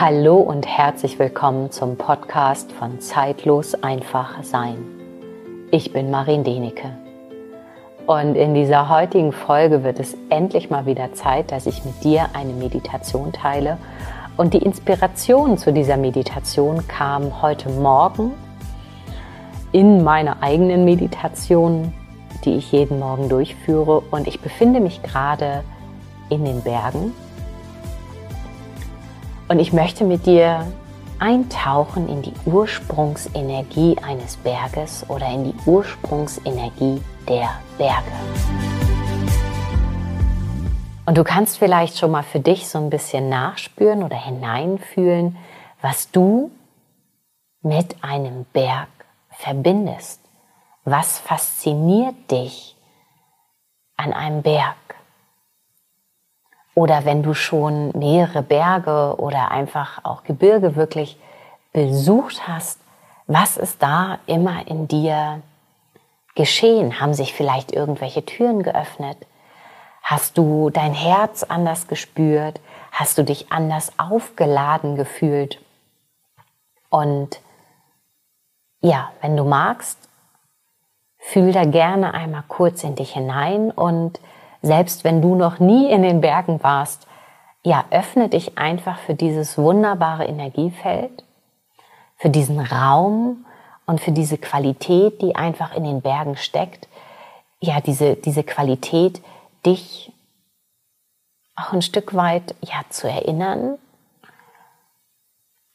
Hallo und herzlich willkommen zum Podcast von Zeitlos einfach sein. Ich bin Marin Denecke. Und in dieser heutigen Folge wird es endlich mal wieder Zeit, dass ich mit dir eine Meditation teile. Und die Inspiration zu dieser Meditation kam heute Morgen in meiner eigenen Meditation, die ich jeden Morgen durchführe. Und ich befinde mich gerade in den Bergen und ich möchte mit dir eintauchen in die Ursprungsenergie eines Berges oder in die Ursprungsenergie der Berge. Und du kannst vielleicht schon mal für dich so ein bisschen nachspüren oder hineinfühlen, was du mit einem Berg verbindest. Was fasziniert dich an einem Berg? Oder wenn du schon mehrere Berge oder einfach auch Gebirge wirklich besucht hast, was ist da immer in dir geschehen? Haben sich vielleicht irgendwelche Türen geöffnet? Hast du dein Herz anders gespürt? Hast du dich anders aufgeladen gefühlt? Und ja, wenn du magst, fühl da gerne einmal kurz in dich hinein und selbst wenn du noch nie in den Bergen warst, ja, öffne dich einfach für dieses wunderbare Energiefeld, für diesen Raum und für diese Qualität, die einfach in den Bergen steckt. Ja, diese, diese Qualität, dich auch ein Stück weit ja, zu erinnern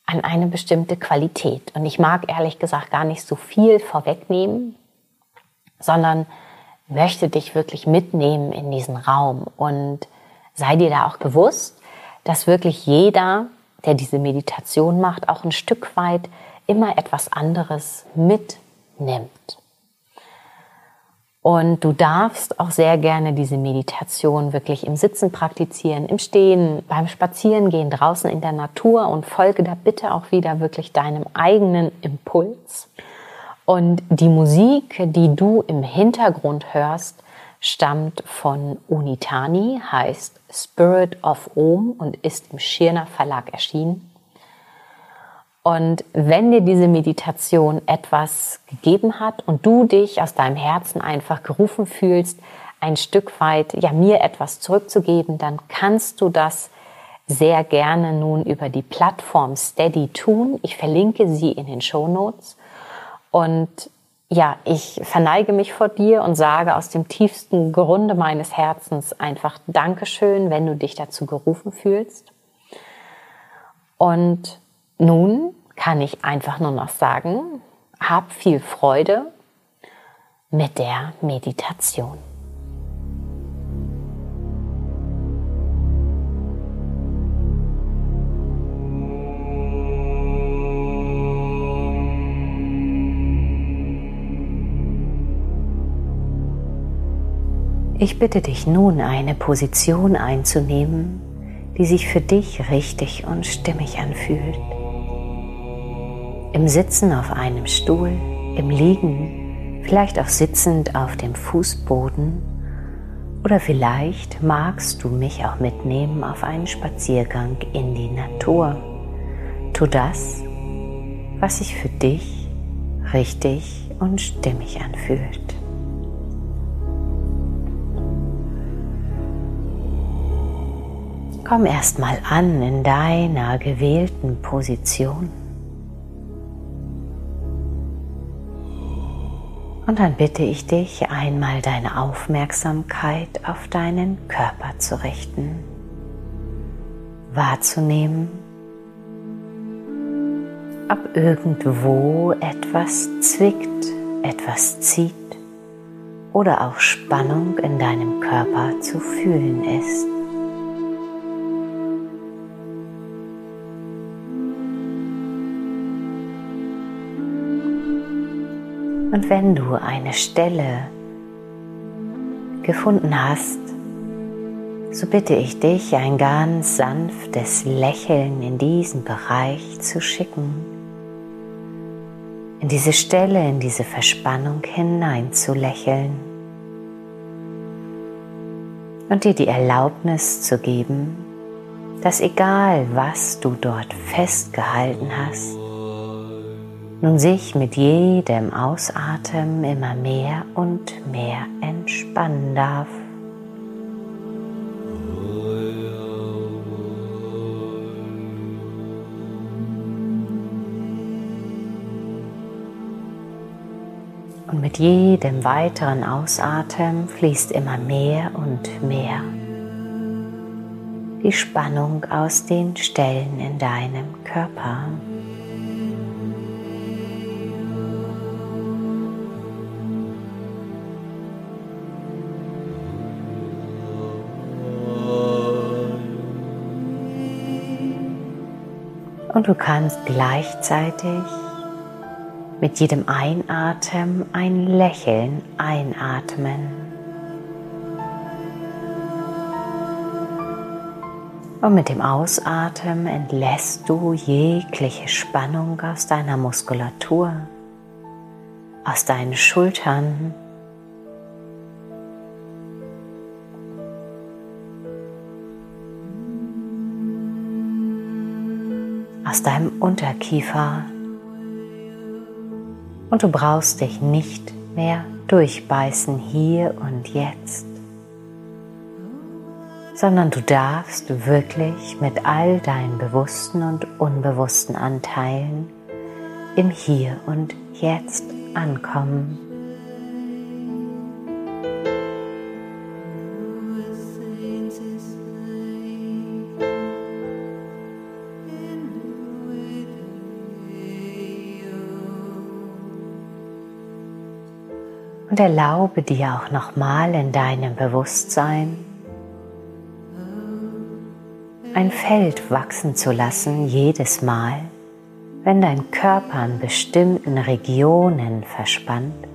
an eine bestimmte Qualität. Und ich mag ehrlich gesagt gar nicht so viel vorwegnehmen, sondern möchte dich wirklich mitnehmen in diesen Raum und sei dir da auch bewusst, dass wirklich jeder, der diese Meditation macht, auch ein Stück weit immer etwas anderes mitnimmt. Und du darfst auch sehr gerne diese Meditation wirklich im Sitzen praktizieren, im Stehen, beim Spazierengehen draußen in der Natur und folge da bitte auch wieder wirklich deinem eigenen Impuls. Und die Musik, die du im Hintergrund hörst, stammt von Unitani, heißt Spirit of Om und ist im Schirner Verlag erschienen. Und wenn dir diese Meditation etwas gegeben hat und du dich aus deinem Herzen einfach gerufen fühlst, ein Stück weit, ja, mir etwas zurückzugeben, dann kannst du das sehr gerne nun über die Plattform Steady tun. Ich verlinke sie in den Show Notes. Und ja, ich verneige mich vor dir und sage aus dem tiefsten Grunde meines Herzens einfach Dankeschön, wenn du dich dazu gerufen fühlst. Und nun kann ich einfach nur noch sagen, hab viel Freude mit der Meditation. Ich bitte dich nun, eine Position einzunehmen, die sich für dich richtig und stimmig anfühlt. Im Sitzen auf einem Stuhl, im Liegen, vielleicht auch sitzend auf dem Fußboden oder vielleicht magst du mich auch mitnehmen auf einen Spaziergang in die Natur. Tu das, was sich für dich richtig und stimmig anfühlt. Komm erstmal an in deiner gewählten Position. Und dann bitte ich dich einmal deine Aufmerksamkeit auf deinen Körper zu richten, wahrzunehmen, ob irgendwo etwas zwickt, etwas zieht oder auch Spannung in deinem Körper zu fühlen ist. Und wenn du eine Stelle gefunden hast, so bitte ich dich, ein ganz sanftes Lächeln in diesen Bereich zu schicken, in diese Stelle, in diese Verspannung hinein zu lächeln und dir die Erlaubnis zu geben, dass egal was du dort festgehalten hast, nun sich mit jedem Ausatmen immer mehr und mehr entspannen darf. Und mit jedem weiteren Ausatmen fließt immer mehr und mehr die Spannung aus den Stellen in deinem Körper. Und du kannst gleichzeitig mit jedem Einatmen ein Lächeln einatmen. Und mit dem Ausatmen entlässt du jegliche Spannung aus deiner Muskulatur, aus deinen Schultern, deinem Unterkiefer und du brauchst dich nicht mehr durchbeißen hier und jetzt, sondern du darfst wirklich mit all deinen bewussten und unbewussten Anteilen im Hier und Jetzt ankommen. Und erlaube dir auch nochmal in deinem Bewusstsein ein Feld wachsen zu lassen jedes Mal, wenn dein Körper an bestimmten Regionen verspannt,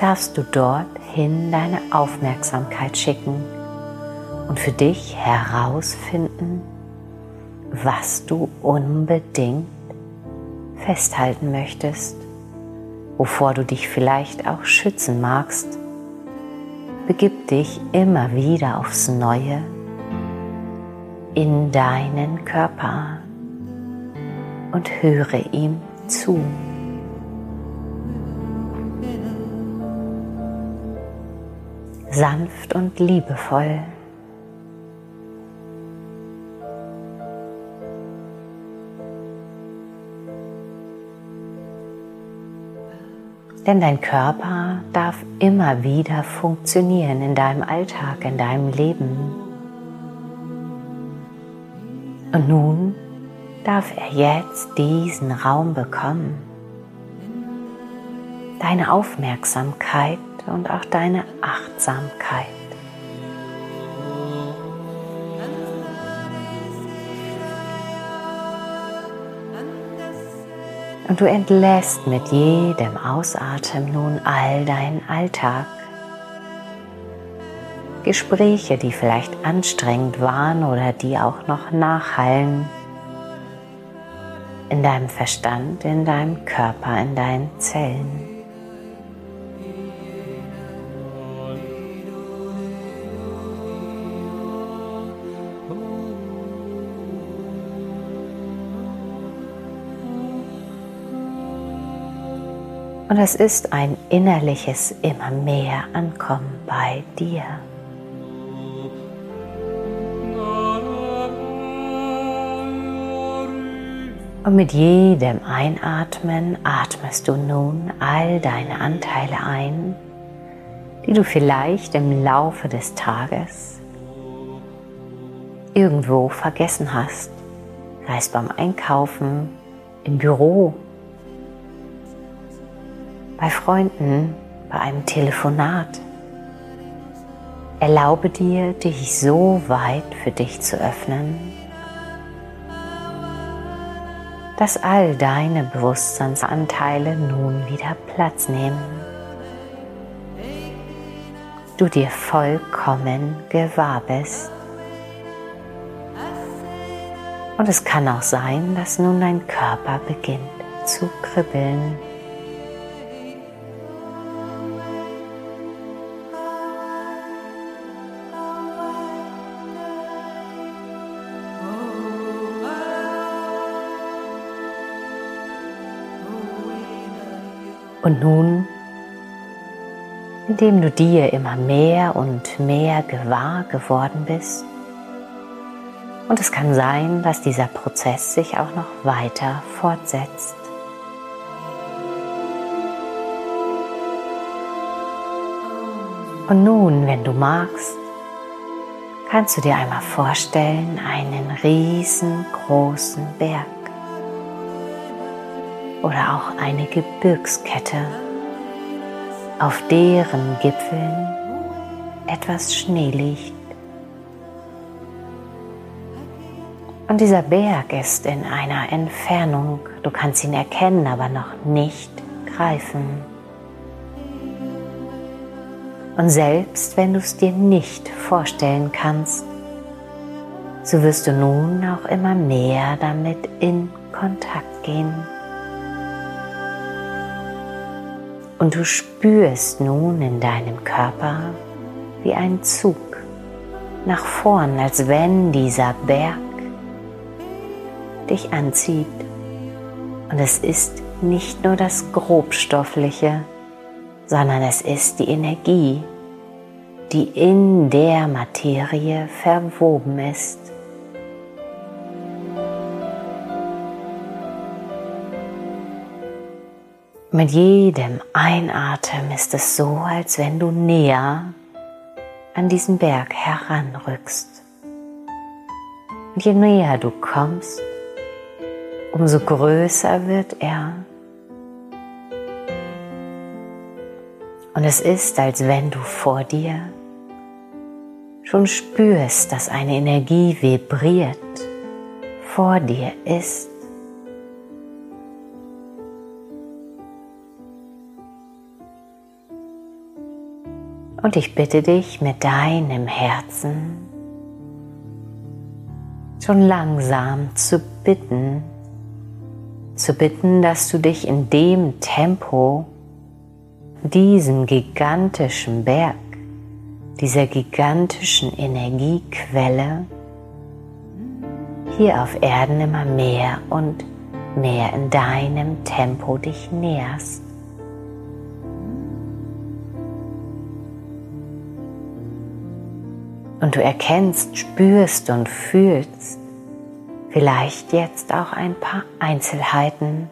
darfst du dorthin deine Aufmerksamkeit schicken und für dich herausfinden, was du unbedingt festhalten möchtest wovor du dich vielleicht auch schützen magst, begib dich immer wieder aufs Neue in deinen Körper und höre ihm zu. Sanft und liebevoll. Denn dein Körper darf immer wieder funktionieren in deinem Alltag, in deinem Leben. Und nun darf er jetzt diesen Raum bekommen. Deine Aufmerksamkeit und auch deine Achtsamkeit. Und du entlässt mit jedem Ausatmen nun all deinen Alltag. Gespräche, die vielleicht anstrengend waren oder die auch noch nachhallen. In deinem Verstand, in deinem Körper, in deinen Zellen. Und es ist ein innerliches immer mehr Ankommen bei dir. Und mit jedem Einatmen atmest du nun all deine Anteile ein, die du vielleicht im Laufe des Tages irgendwo vergessen hast, sei es beim Einkaufen, im Büro bei Freunden, bei einem Telefonat. Erlaube dir, dich so weit für dich zu öffnen, dass all deine Bewusstseinsanteile nun wieder Platz nehmen. Du dir vollkommen gewahr bist. Und es kann auch sein, dass nun dein Körper beginnt zu kribbeln. Und nun, indem du dir immer mehr und mehr gewahr geworden bist, und es kann sein, dass dieser Prozess sich auch noch weiter fortsetzt. Und nun, wenn du magst, kannst du dir einmal vorstellen, einen riesengroßen Berg oder auch eine Gebirgskette, auf deren Gipfeln etwas Schnee liegt. Und dieser Berg ist in einer Entfernung, du kannst ihn erkennen, aber noch nicht greifen. Und selbst wenn du es dir nicht vorstellen kannst, so wirst du nun auch immer mehr damit in Kontakt gehen. Und du spürst nun in deinem Körper wie ein Zug nach vorn, als wenn dieser Berg dich anzieht. Und es ist nicht nur das Grobstoffliche, sondern es ist die Energie, die in der Materie verwoben ist. Mit jedem Einatmen ist es so, als wenn du näher an diesen Berg heranrückst. Und je näher du kommst, umso größer wird er. Und es ist, als wenn du vor dir schon spürst, dass eine Energie vibriert, vor dir ist. Und ich bitte dich mit deinem Herzen schon langsam zu bitten, zu bitten, dass du dich in dem Tempo diesen gigantischen Berg, dieser gigantischen Energiequelle hier auf Erden immer mehr und mehr in deinem Tempo dich näherst. Und du erkennst, spürst und fühlst vielleicht jetzt auch ein paar Einzelheiten,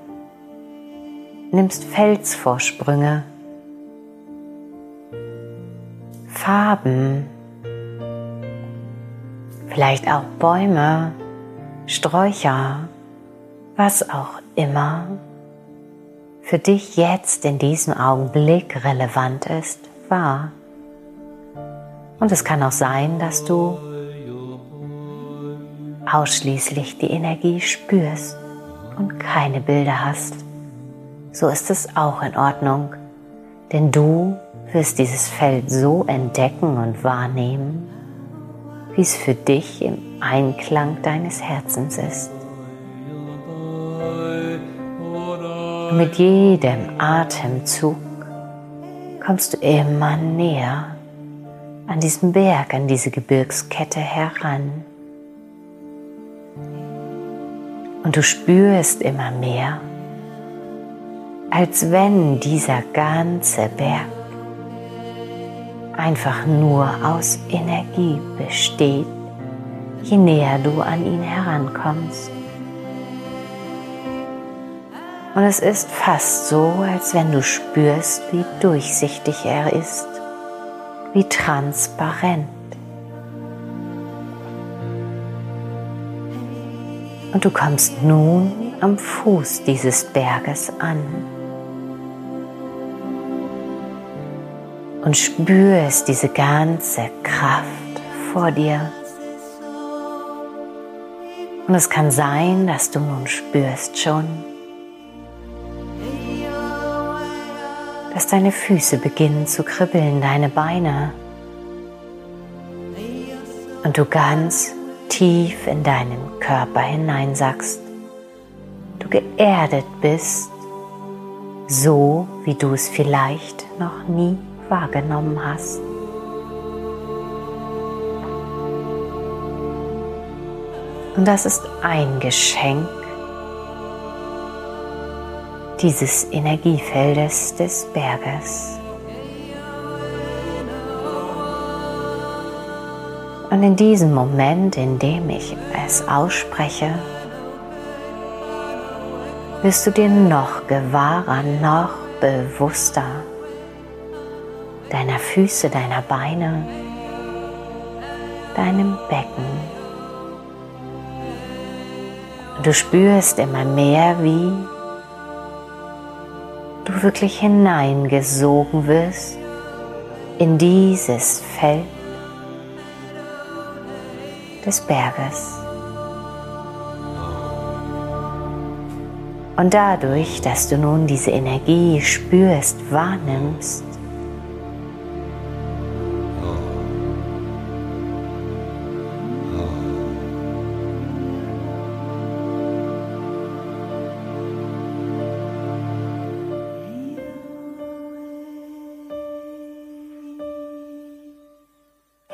nimmst Felsvorsprünge, Farben, vielleicht auch Bäume, Sträucher, was auch immer für dich jetzt in diesem Augenblick relevant ist, wahr. Und es kann auch sein, dass du ausschließlich die Energie spürst und keine Bilder hast. So ist es auch in Ordnung, denn du wirst dieses Feld so entdecken und wahrnehmen, wie es für dich im Einklang deines Herzens ist. Mit jedem Atemzug kommst du immer näher an diesen Berg, an diese Gebirgskette heran. Und du spürst immer mehr, als wenn dieser ganze Berg einfach nur aus Energie besteht, je näher du an ihn herankommst. Und es ist fast so, als wenn du spürst, wie durchsichtig er ist, wie transparent. Und du kommst nun am Fuß dieses Berges an. und spürst diese ganze Kraft vor dir. Und es kann sein, dass du nun spürst schon, dass deine Füße beginnen zu kribbeln, deine Beine. Und du ganz tief in deinen Körper hineinsackst. Du geerdet bist, so wie du es vielleicht noch nie wahrgenommen hast. Und das ist ein Geschenk, dieses Energiefeldes des Berges. Und in diesem Moment, in dem ich es ausspreche, wirst du dir noch gewahrer, noch bewusster deiner Füße, deiner Beine, deinem Becken. Du spürst immer mehr, wie du wirklich hineingesogen wirst in dieses Feld des Berges. Und dadurch, dass du nun diese Energie spürst, wahrnimmst,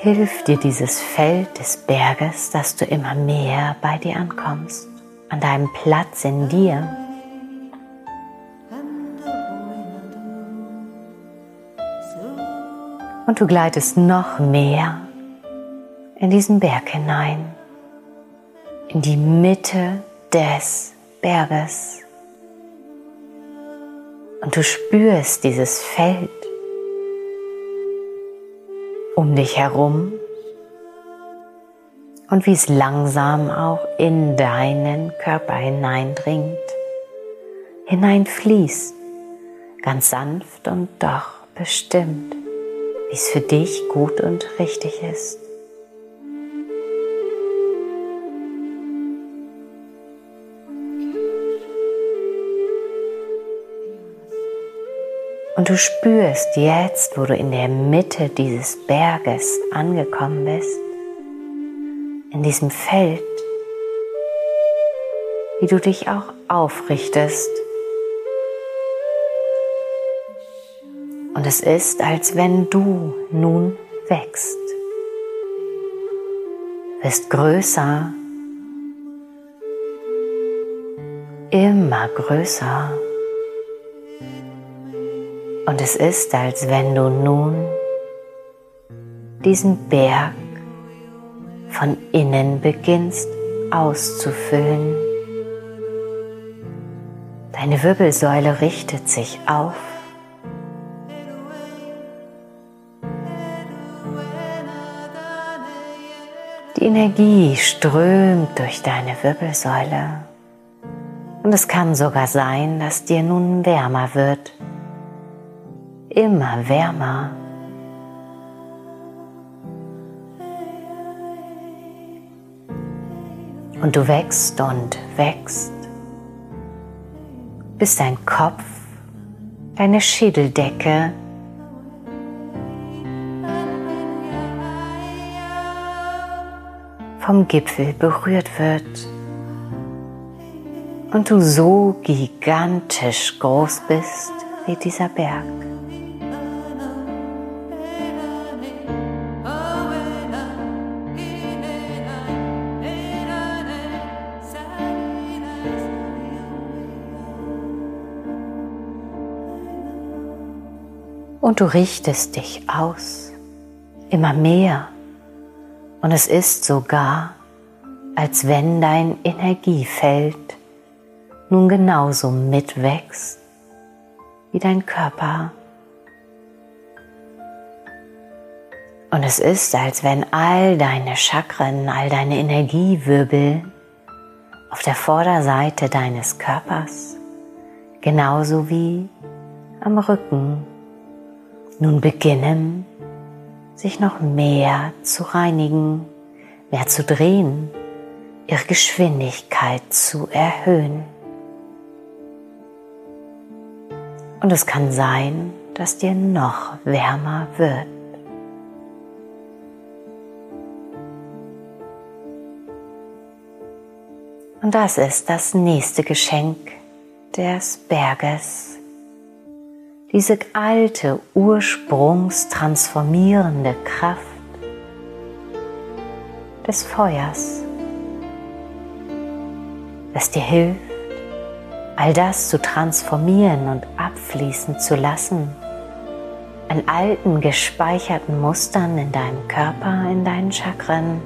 hilft dir dieses Feld des Berges, dass du immer mehr bei dir ankommst, an deinem Platz in dir. Und du gleitest noch mehr in diesen Berg hinein, in die Mitte des Berges. Und du spürst dieses Feld um dich herum und wie es langsam auch in deinen Körper hineindringt, hineinfließt, ganz sanft und doch bestimmt, wie es für dich gut und richtig ist. Und du spürst jetzt, wo du in der Mitte dieses Berges angekommen bist, in diesem Feld, wie du dich auch aufrichtest. Und es ist, als wenn du nun wächst, wirst größer, immer größer. Und es ist, als wenn du nun diesen Berg von innen beginnst auszufüllen. Deine Wirbelsäule richtet sich auf. Die Energie strömt durch deine Wirbelsäule. Und es kann sogar sein, dass dir nun wärmer wird immer wärmer. Und du wächst und wächst, bis dein Kopf, deine Schädeldecke vom Gipfel berührt wird und du so gigantisch groß bist wie dieser Berg. Und du richtest dich aus, immer mehr. Und es ist sogar, als wenn dein Energiefeld nun genauso mitwächst wie dein Körper. Und es ist, als wenn all deine Chakren, all deine Energiewirbel auf der Vorderseite deines Körpers, genauso wie am Rücken nun beginnen, sich noch mehr zu reinigen, mehr zu drehen, ihre Geschwindigkeit zu erhöhen. Und es kann sein, dass dir noch wärmer wird. Und das ist das nächste Geschenk des Berges diese alte, ursprungstransformierende Kraft des Feuers, das dir hilft, all das zu transformieren und abfließen zu lassen, an alten gespeicherten Mustern in deinem Körper, in deinen Chakren,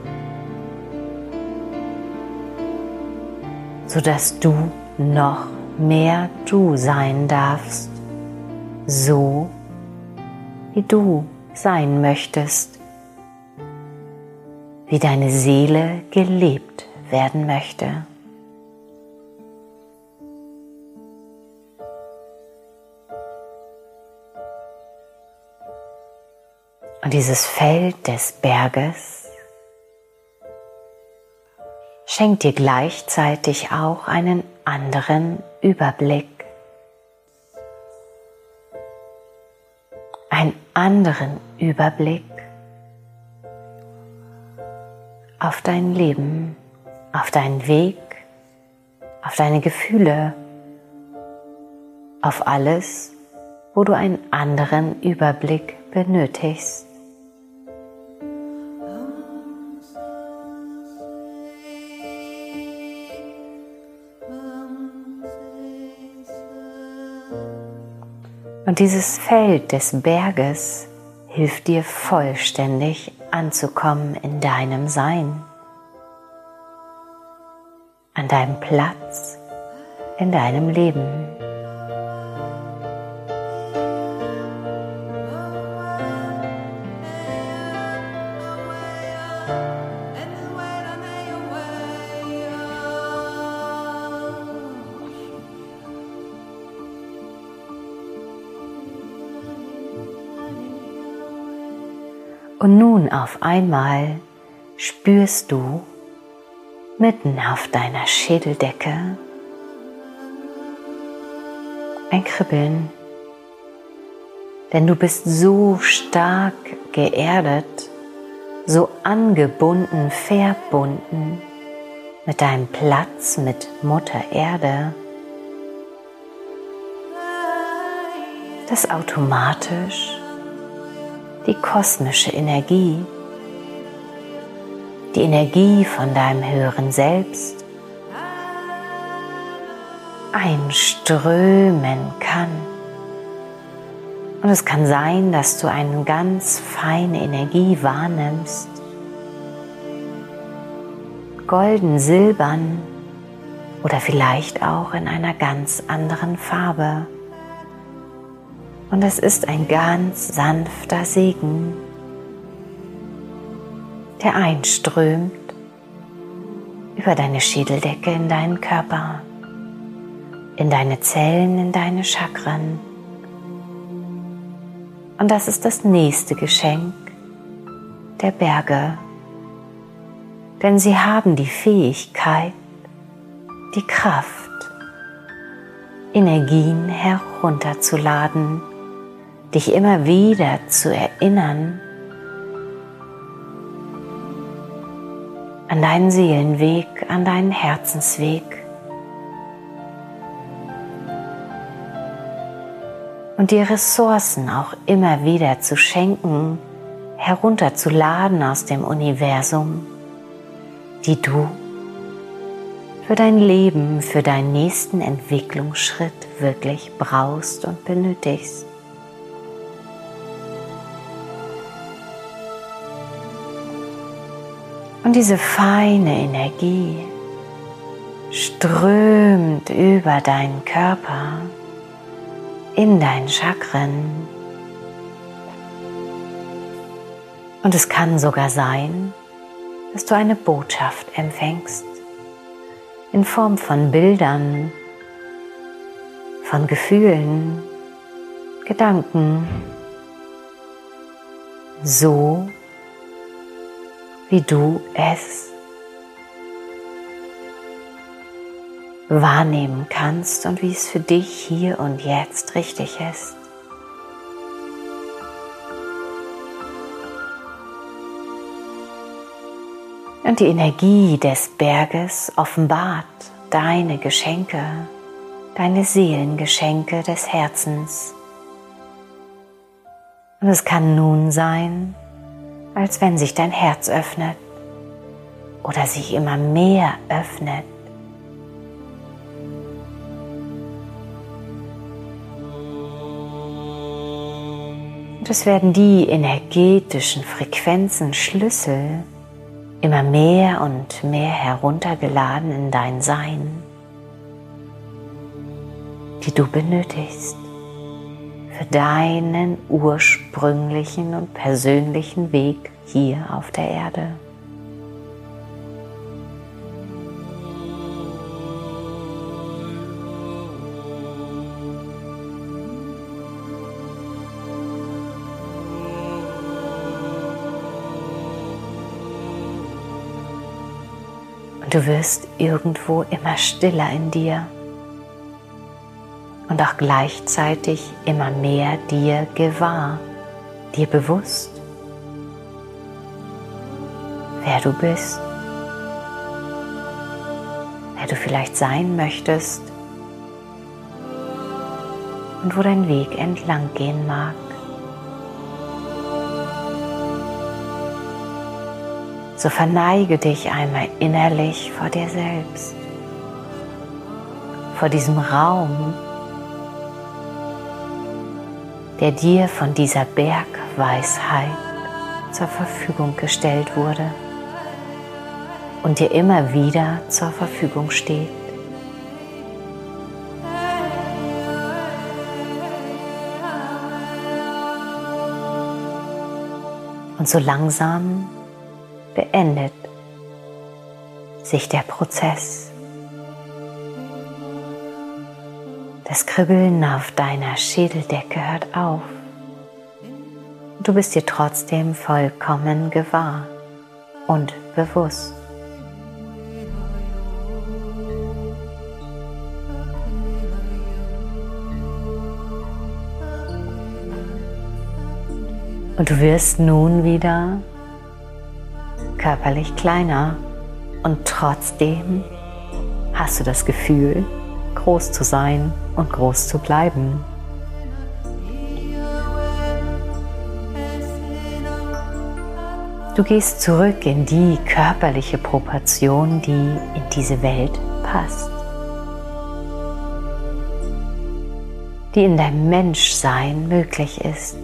sodass du noch mehr du sein darfst, so wie du sein möchtest, wie deine Seele gelebt werden möchte. Und dieses Feld des Berges schenkt dir gleichzeitig auch einen anderen Überblick. Einen anderen Überblick auf dein Leben, auf deinen Weg, auf deine Gefühle, auf alles, wo du einen anderen Überblick benötigst. Und dieses Feld des Berges hilft dir vollständig anzukommen in deinem Sein, an deinem Platz in deinem Leben. Und nun auf einmal spürst du mitten auf deiner Schädeldecke ein Kribbeln, denn du bist so stark geerdet, so angebunden, verbunden mit deinem Platz mit Mutter Erde, dass automatisch die kosmische Energie, die Energie von deinem höheren Selbst einströmen kann. Und es kann sein, dass du eine ganz feine Energie wahrnimmst, golden, silbern oder vielleicht auch in einer ganz anderen Farbe. Und es ist ein ganz sanfter Segen, der einströmt über deine Schädeldecke in deinen Körper, in deine Zellen, in deine Chakren. Und das ist das nächste Geschenk der Berge, denn sie haben die Fähigkeit, die Kraft, Energien herunterzuladen dich immer wieder zu erinnern an deinen Seelenweg, an deinen Herzensweg. Und dir Ressourcen auch immer wieder zu schenken, herunterzuladen aus dem Universum, die du für dein Leben, für deinen nächsten Entwicklungsschritt wirklich brauchst und benötigst. Und diese feine Energie strömt über deinen Körper in deinen Chakren. Und es kann sogar sein, dass du eine Botschaft empfängst in Form von Bildern, von Gefühlen, Gedanken, so wie du es wahrnehmen kannst und wie es für dich hier und jetzt richtig ist. Und die Energie des Berges offenbart deine Geschenke, deine Seelengeschenke des Herzens. Und es kann nun sein, als wenn sich dein Herz öffnet oder sich immer mehr öffnet. Und es werden die energetischen Frequenzen Schlüssel immer mehr und mehr heruntergeladen in dein Sein, die du benötigst für deinen ursprünglichen und persönlichen Weg hier auf der Erde. Und du wirst irgendwo immer stiller in dir und auch gleichzeitig immer mehr dir gewahr, dir bewusst, wer du bist, wer du vielleicht sein möchtest und wo dein Weg entlang gehen mag. So verneige dich einmal innerlich vor dir selbst, vor diesem Raum, der dir von dieser Bergweisheit zur Verfügung gestellt wurde und dir immer wieder zur Verfügung steht. Und so langsam beendet sich der Prozess. Das Kribbeln auf deiner Schädeldecke hört auf. Du bist dir trotzdem vollkommen gewahr und bewusst. Und du wirst nun wieder körperlich kleiner und trotzdem hast du das Gefühl, groß zu sein und groß zu bleiben. Du gehst zurück in die körperliche Proportion, die in diese Welt passt. Die in deinem Menschsein möglich ist.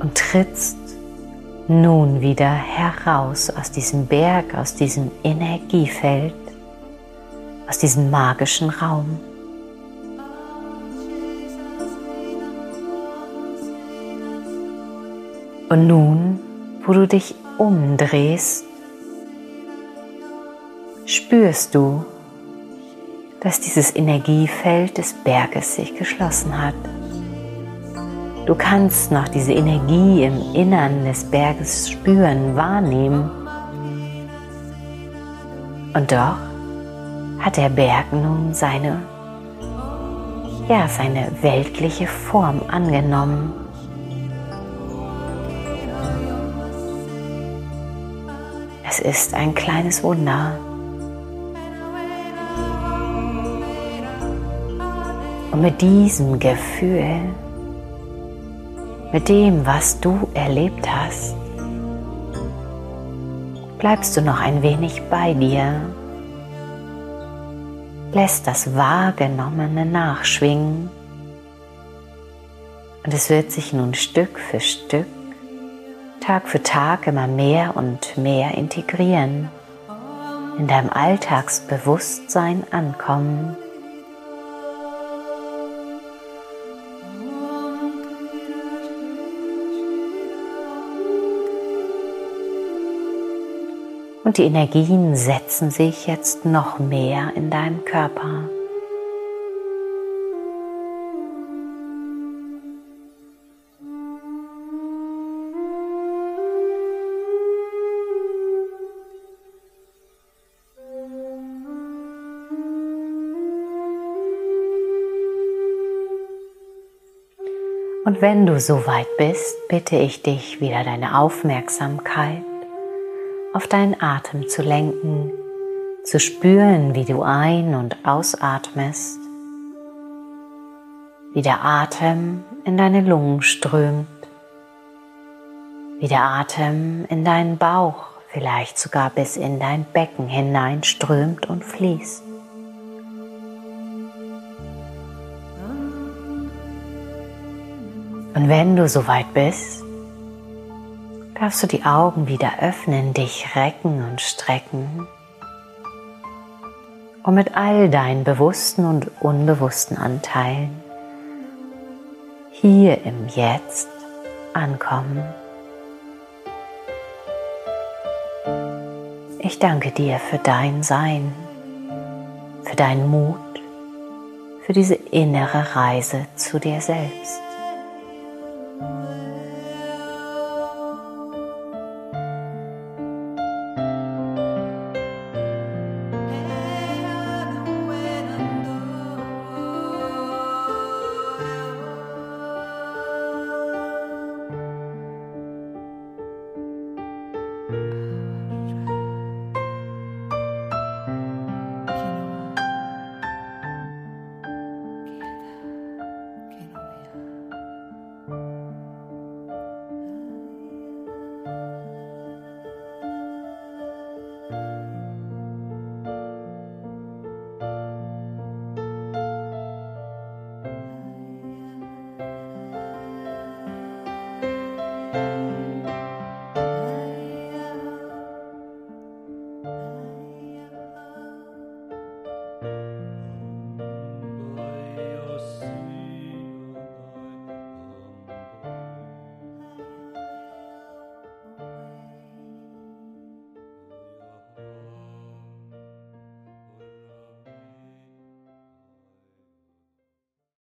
Und trittst nun wieder heraus aus diesem Berg, aus diesem Energiefeld aus diesem magischen Raum. Und nun, wo du dich umdrehst, spürst du, dass dieses Energiefeld des Berges sich geschlossen hat. Du kannst noch diese Energie im Innern des Berges spüren, wahrnehmen. Und doch hat der Berg nun seine, ja, seine weltliche Form angenommen. Es ist ein kleines Wunder. Und mit diesem Gefühl, mit dem, was du erlebt hast, bleibst du noch ein wenig bei dir lässt das Wahrgenommene nachschwingen und es wird sich nun Stück für Stück, Tag für Tag immer mehr und mehr integrieren, in deinem Alltagsbewusstsein ankommen. Und die Energien setzen sich jetzt noch mehr in deinem Körper. Und wenn du soweit bist, bitte ich dich wieder deine Aufmerksamkeit auf deinen Atem zu lenken, zu spüren, wie du ein- und ausatmest, wie der Atem in deine Lungen strömt, wie der Atem in deinen Bauch, vielleicht sogar bis in dein Becken hineinströmt und fließt. Und wenn du soweit bist, darfst du die Augen wieder öffnen, dich recken und strecken und mit all deinen bewussten und unbewussten Anteilen hier im Jetzt ankommen. Ich danke dir für dein Sein, für deinen Mut, für diese innere Reise zu dir selbst.